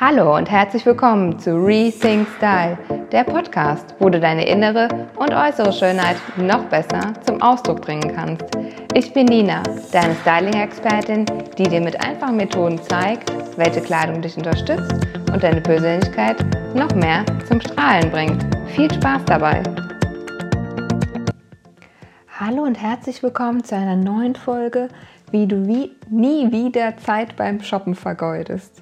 Hallo und herzlich willkommen zu Rethink Style, der Podcast, wo du deine innere und äußere Schönheit noch besser zum Ausdruck bringen kannst. Ich bin Nina, deine Styling-Expertin, die dir mit einfachen Methoden zeigt, welche Kleidung dich unterstützt und deine Persönlichkeit noch mehr zum Strahlen bringt. Viel Spaß dabei! Hallo und herzlich willkommen zu einer neuen Folge, wie du wie nie wieder Zeit beim Shoppen vergeudest.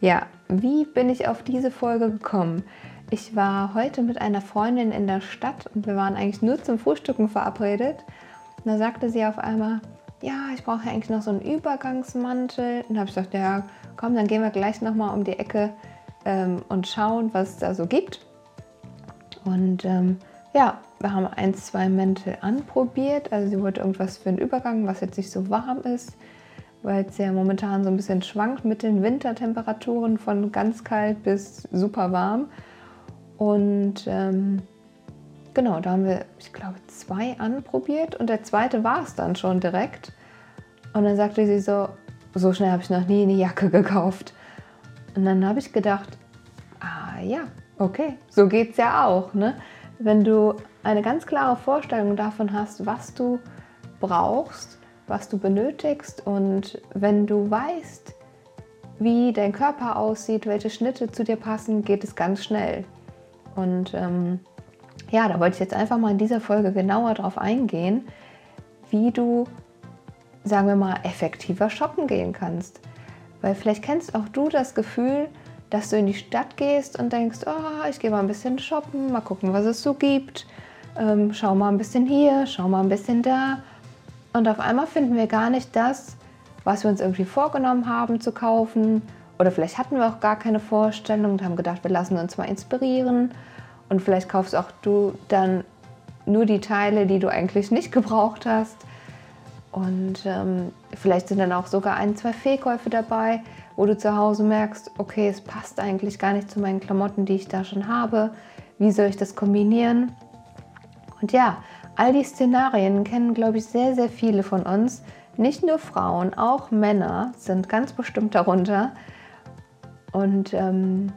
Ja, wie bin ich auf diese Folge gekommen? Ich war heute mit einer Freundin in der Stadt und wir waren eigentlich nur zum Frühstücken verabredet. Und da sagte sie auf einmal, ja, ich brauche eigentlich noch so einen Übergangsmantel. Und da habe ich gesagt, ja, komm, dann gehen wir gleich nochmal um die Ecke ähm, und schauen, was es da so gibt. Und ähm, ja, wir haben ein, zwei Mäntel anprobiert. Also sie wollte irgendwas für einen Übergang, was jetzt nicht so warm ist weil es ja momentan so ein bisschen schwankt mit den Wintertemperaturen von ganz kalt bis super warm. Und ähm, genau, da haben wir, ich glaube, zwei anprobiert und der zweite war es dann schon direkt. Und dann sagte sie so, so schnell habe ich noch nie eine Jacke gekauft. Und dann habe ich gedacht, ah ja, okay, so geht es ja auch. Ne? Wenn du eine ganz klare Vorstellung davon hast, was du brauchst, was du benötigst und wenn du weißt, wie dein Körper aussieht, welche Schnitte zu dir passen, geht es ganz schnell. Und ähm, ja, da wollte ich jetzt einfach mal in dieser Folge genauer drauf eingehen, wie du, sagen wir mal, effektiver shoppen gehen kannst. Weil vielleicht kennst auch du das Gefühl, dass du in die Stadt gehst und denkst, oh, ich gehe mal ein bisschen shoppen, mal gucken, was es so gibt. Ähm, schau mal ein bisschen hier, schau mal ein bisschen da. Und auf einmal finden wir gar nicht das, was wir uns irgendwie vorgenommen haben zu kaufen. Oder vielleicht hatten wir auch gar keine Vorstellung und haben gedacht, wir lassen uns mal inspirieren. Und vielleicht kaufst auch du dann nur die Teile, die du eigentlich nicht gebraucht hast. Und ähm, vielleicht sind dann auch sogar ein, zwei Fehlkäufe dabei, wo du zu Hause merkst, okay, es passt eigentlich gar nicht zu meinen Klamotten, die ich da schon habe. Wie soll ich das kombinieren? Und ja, All die Szenarien kennen, glaube ich, sehr, sehr viele von uns. Nicht nur Frauen, auch Männer sind ganz bestimmt darunter. Und ähm,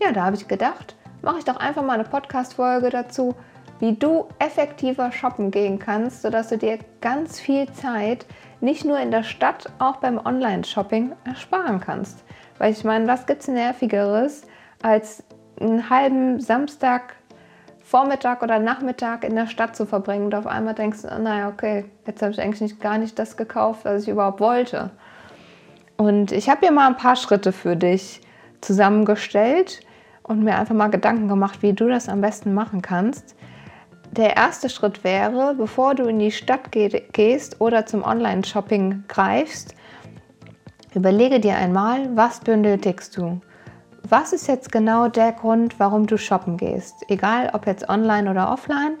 ja, da habe ich gedacht, mache ich doch einfach mal eine Podcast-Folge dazu, wie du effektiver shoppen gehen kannst, sodass du dir ganz viel Zeit nicht nur in der Stadt, auch beim Online-Shopping ersparen kannst. Weil ich meine, was gibt es Nervigeres, als einen halben Samstag Vormittag oder Nachmittag in der Stadt zu verbringen und auf einmal denkst du, naja, okay, jetzt habe ich eigentlich nicht, gar nicht das gekauft, was ich überhaupt wollte. Und ich habe hier mal ein paar Schritte für dich zusammengestellt und mir einfach mal Gedanken gemacht, wie du das am besten machen kannst. Der erste Schritt wäre, bevor du in die Stadt gehst oder zum Online-Shopping greifst, überlege dir einmal, was benötigst du was ist jetzt genau der Grund, warum du shoppen gehst? Egal ob jetzt online oder offline.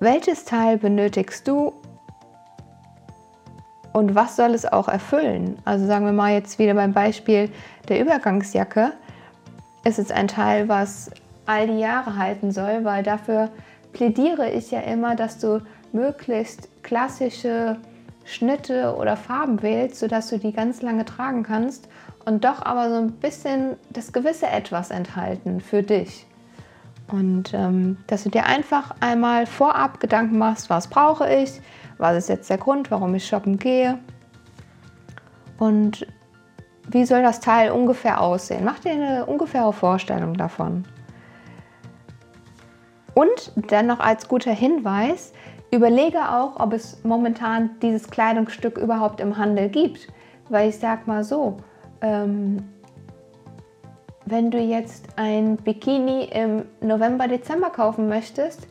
Welches Teil benötigst du und was soll es auch erfüllen? Also sagen wir mal jetzt wieder beim Beispiel der Übergangsjacke. Es ist ein Teil, was all die Jahre halten soll, weil dafür plädiere ich ja immer, dass du möglichst klassische Schnitte oder Farben wählst, sodass du die ganz lange tragen kannst und doch aber so ein bisschen das gewisse Etwas enthalten für dich. Und ähm, dass du dir einfach einmal vorab Gedanken machst, was brauche ich, was ist jetzt der Grund, warum ich shoppen gehe und wie soll das Teil ungefähr aussehen. Mach dir eine ungefähre Vorstellung davon. Und dann noch als guter Hinweis, überlege auch, ob es momentan dieses Kleidungsstück überhaupt im Handel gibt. Weil ich sag mal so, ähm, wenn du jetzt ein Bikini im November, Dezember kaufen möchtest,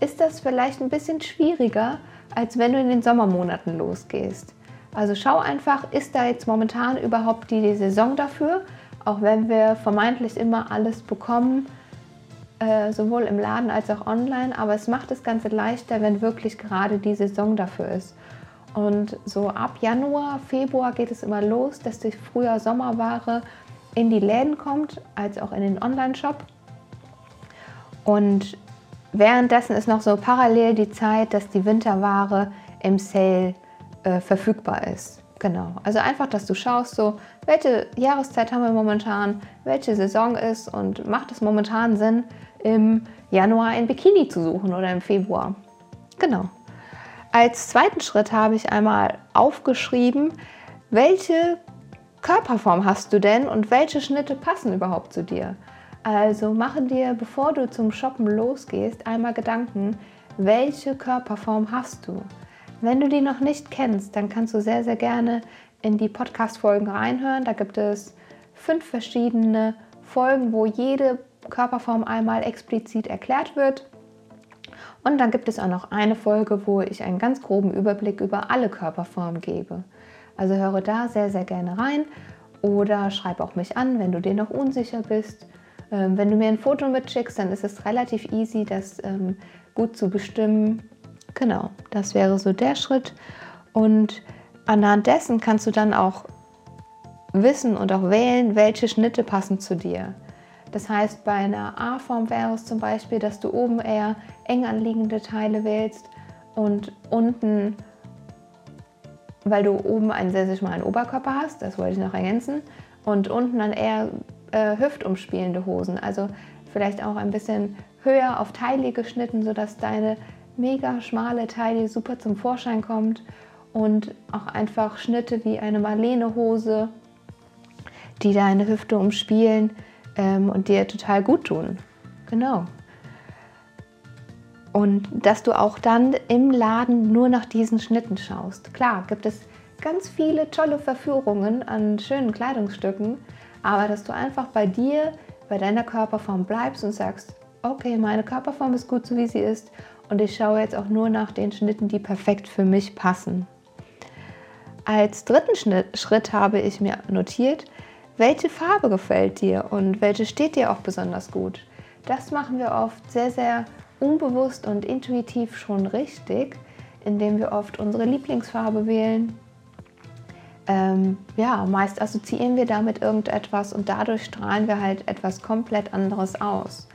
ist das vielleicht ein bisschen schwieriger, als wenn du in den Sommermonaten losgehst. Also schau einfach, ist da jetzt momentan überhaupt die Saison dafür, auch wenn wir vermeintlich immer alles bekommen, äh, sowohl im Laden als auch online, aber es macht das Ganze leichter, wenn wirklich gerade die Saison dafür ist. Und so ab Januar, Februar geht es immer los, dass die früher Sommerware in die Läden kommt, als auch in den Online-Shop. Und währenddessen ist noch so parallel die Zeit, dass die Winterware im Sale äh, verfügbar ist. Genau, also einfach, dass du schaust, so welche Jahreszeit haben wir momentan, welche Saison ist und macht es momentan Sinn, im Januar ein Bikini zu suchen oder im Februar. Genau. Als zweiten Schritt habe ich einmal aufgeschrieben, welche Körperform hast du denn und welche Schnitte passen überhaupt zu dir. Also mache dir, bevor du zum Shoppen losgehst, einmal Gedanken, welche Körperform hast du. Wenn du die noch nicht kennst, dann kannst du sehr, sehr gerne in die Podcast-Folgen reinhören. Da gibt es fünf verschiedene Folgen, wo jede Körperform einmal explizit erklärt wird. Und dann gibt es auch noch eine Folge, wo ich einen ganz groben Überblick über alle Körperformen gebe. Also höre da sehr, sehr gerne rein oder schreib auch mich an, wenn du dir noch unsicher bist. Ähm, wenn du mir ein Foto mitschickst, dann ist es relativ easy, das ähm, gut zu bestimmen. Genau, das wäre so der Schritt. Und anhand dessen kannst du dann auch wissen und auch wählen, welche Schnitte passen zu dir. Das heißt, bei einer A-Form wäre es zum Beispiel, dass du oben eher eng anliegende Teile wählst und unten, weil du oben einen sehr, sehr schmalen Oberkörper hast, das wollte ich noch ergänzen, und unten dann eher äh, hüftumspielende Hosen. Also vielleicht auch ein bisschen höher auf Taille geschnitten, sodass deine mega schmale Taille super zum Vorschein kommt und auch einfach Schnitte wie eine Marlene-Hose, die deine Hüfte umspielen ähm, und dir total gut tun. Genau. Und dass du auch dann im Laden nur nach diesen Schnitten schaust. Klar, gibt es ganz viele tolle Verführungen an schönen Kleidungsstücken, aber dass du einfach bei dir, bei deiner Körperform bleibst und sagst, okay, meine Körperform ist gut so wie sie ist und ich schaue jetzt auch nur nach den Schnitten, die perfekt für mich passen. Als dritten Schritt habe ich mir notiert, welche Farbe gefällt dir und welche steht dir auch besonders gut. Das machen wir oft sehr, sehr unbewusst und intuitiv schon richtig, indem wir oft unsere Lieblingsfarbe wählen. Ähm, ja, meist assoziieren wir damit irgendetwas und dadurch strahlen wir halt etwas komplett anderes aus.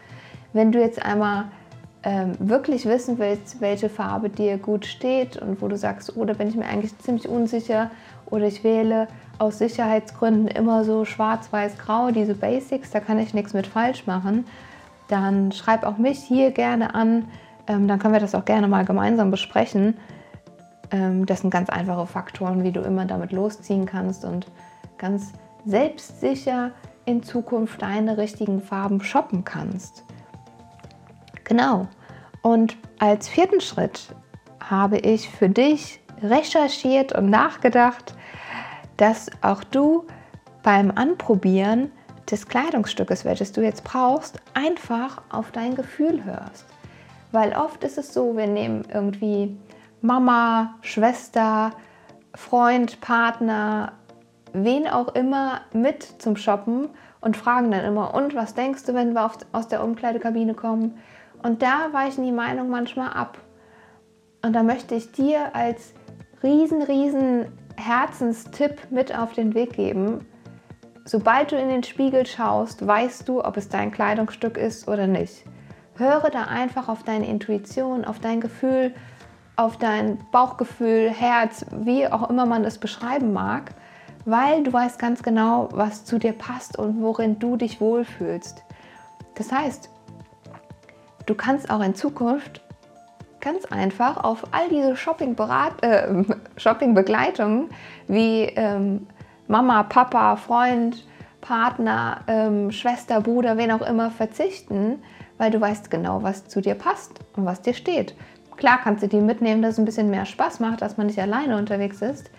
Wenn du jetzt einmal ähm, wirklich wissen willst, welche Farbe dir gut steht und wo du sagst, oh, bin ich mir eigentlich ziemlich unsicher oder ich wähle aus Sicherheitsgründen immer so schwarz-weiß-grau, diese Basics, da kann ich nichts mit falsch machen, dann schreib auch mich hier gerne an, ähm, dann können wir das auch gerne mal gemeinsam besprechen. Ähm, das sind ganz einfache Faktoren, wie du immer damit losziehen kannst und ganz selbstsicher in Zukunft deine richtigen Farben shoppen kannst. Genau. Und als vierten Schritt habe ich für dich recherchiert und nachgedacht, dass auch du beim Anprobieren des Kleidungsstückes, welches du jetzt brauchst, einfach auf dein Gefühl hörst. Weil oft ist es so, wir nehmen irgendwie Mama, Schwester, Freund, Partner, wen auch immer mit zum Shoppen und fragen dann immer, und was denkst du, wenn wir aus der Umkleidekabine kommen? Und da weichen die Meinungen manchmal ab. Und da möchte ich dir als riesen, riesen Herzenstipp mit auf den Weg geben. Sobald du in den Spiegel schaust, weißt du, ob es dein Kleidungsstück ist oder nicht. Höre da einfach auf deine Intuition, auf dein Gefühl, auf dein Bauchgefühl, Herz, wie auch immer man es beschreiben mag, weil du weißt ganz genau, was zu dir passt und worin du dich wohlfühlst. Das heißt, Du kannst auch in Zukunft ganz einfach auf all diese Shopping-Begleitungen äh, Shopping wie ähm, Mama, Papa, Freund, Partner, ähm, Schwester, Bruder, wen auch immer verzichten, weil du weißt genau, was zu dir passt und was dir steht. Klar kannst du die mitnehmen, dass es ein bisschen mehr Spaß macht, dass man nicht alleine unterwegs ist.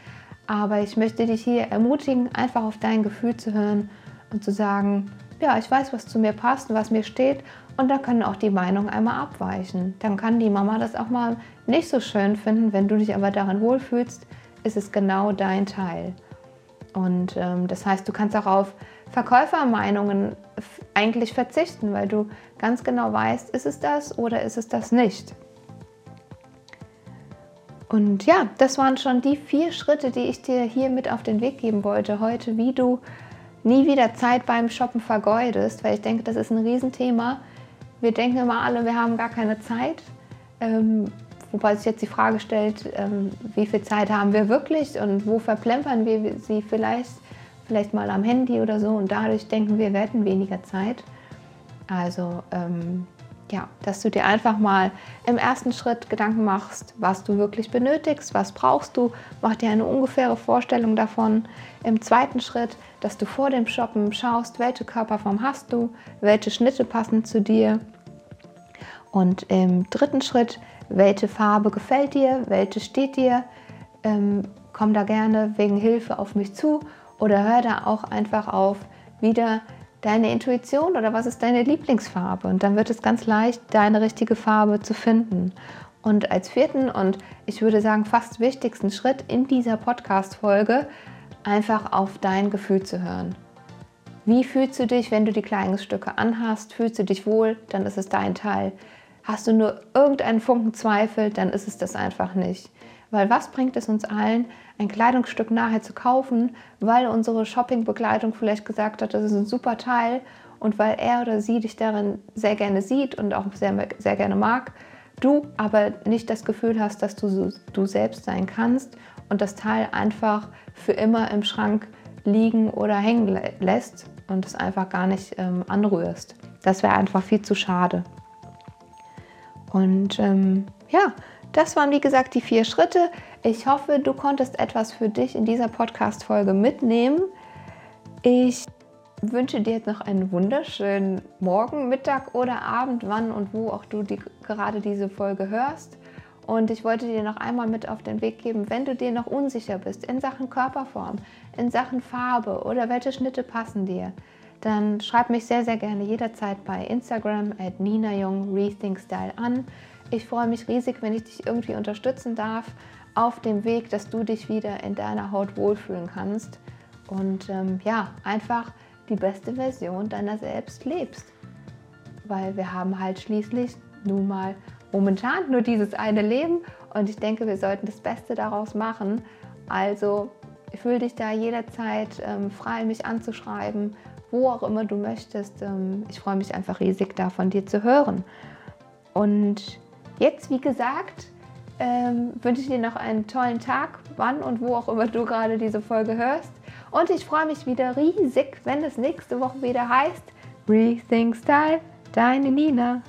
Aber ich möchte dich hier ermutigen, einfach auf dein Gefühl zu hören und zu sagen, ja, ich weiß, was zu mir passt und was mir steht und da können auch die Meinungen einmal abweichen. Dann kann die Mama das auch mal nicht so schön finden. Wenn du dich aber darin wohlfühlst, ist es genau dein Teil. Und ähm, das heißt, du kannst auch auf Verkäufermeinungen eigentlich verzichten, weil du ganz genau weißt, ist es das oder ist es das nicht. Und ja, das waren schon die vier Schritte, die ich dir hier mit auf den Weg geben wollte heute, wie du nie wieder Zeit beim Shoppen vergeudest, weil ich denke, das ist ein Riesenthema. Wir denken immer alle, wir haben gar keine Zeit. Ähm, wobei sich jetzt die Frage stellt, ähm, wie viel Zeit haben wir wirklich und wo verplempern wir sie vielleicht, vielleicht mal am Handy oder so und dadurch denken wir, wir hätten weniger Zeit. Also ähm, ja, dass du dir einfach mal im ersten Schritt Gedanken machst, was du wirklich benötigst, was brauchst du, mach dir eine ungefähre Vorstellung davon. Im zweiten Schritt, dass du vor dem Shoppen schaust, welche Körperform hast du, welche Schnitte passen zu dir. Und im dritten Schritt, welche Farbe gefällt dir, welche steht dir. Ähm, komm da gerne wegen Hilfe auf mich zu oder hör da auch einfach auf, wieder deine Intuition oder was ist deine Lieblingsfarbe? Und dann wird es ganz leicht, deine richtige Farbe zu finden. Und als vierten und ich würde sagen fast wichtigsten Schritt in dieser Podcast-Folge, einfach auf dein Gefühl zu hören. Wie fühlst du dich, wenn du die Kleidungsstücke anhast? Fühlst du dich wohl? Dann ist es dein Teil. Hast du nur irgendeinen Funken Zweifel? Dann ist es das einfach nicht. Weil was bringt es uns allen, ein Kleidungsstück nachher zu kaufen, weil unsere Shoppingbegleitung vielleicht gesagt hat, das ist ein super Teil und weil er oder sie dich darin sehr gerne sieht und auch sehr, sehr gerne mag, du aber nicht das Gefühl hast, dass du du selbst sein kannst und das Teil einfach für immer im Schrank liegen oder hängen lässt und es einfach gar nicht ähm, anrührst. Das wäre einfach viel zu schade. Und ähm, ja, das waren wie gesagt die vier Schritte. Ich hoffe, du konntest etwas für dich in dieser Podcast-Folge mitnehmen. Ich wünsche dir jetzt noch einen wunderschönen Morgen, Mittag oder Abend, wann und wo auch du die, gerade diese Folge hörst. Und ich wollte dir noch einmal mit auf den Weg geben, wenn du dir noch unsicher bist in Sachen Körperform, in Sachen Farbe oder welche Schnitte passen dir, dann schreib mich sehr, sehr gerne jederzeit bei Instagram at Nina Jung Rethink Style an. Ich freue mich riesig, wenn ich dich irgendwie unterstützen darf auf dem Weg, dass du dich wieder in deiner Haut wohlfühlen kannst und ähm, ja, einfach die beste Version deiner selbst lebst. Weil wir haben halt schließlich nun mal momentan nur dieses eine Leben und ich denke, wir sollten das Beste daraus machen. Also fühl dich da jederzeit ähm, frei, mich anzuschreiben, wo auch immer du möchtest. Ähm, ich freue mich einfach riesig, da von dir zu hören. Und Jetzt, wie gesagt, ähm, wünsche ich dir noch einen tollen Tag, wann und wo auch immer du gerade diese Folge hörst. Und ich freue mich wieder riesig, wenn es nächste Woche wieder heißt Rethink Style, deine Nina.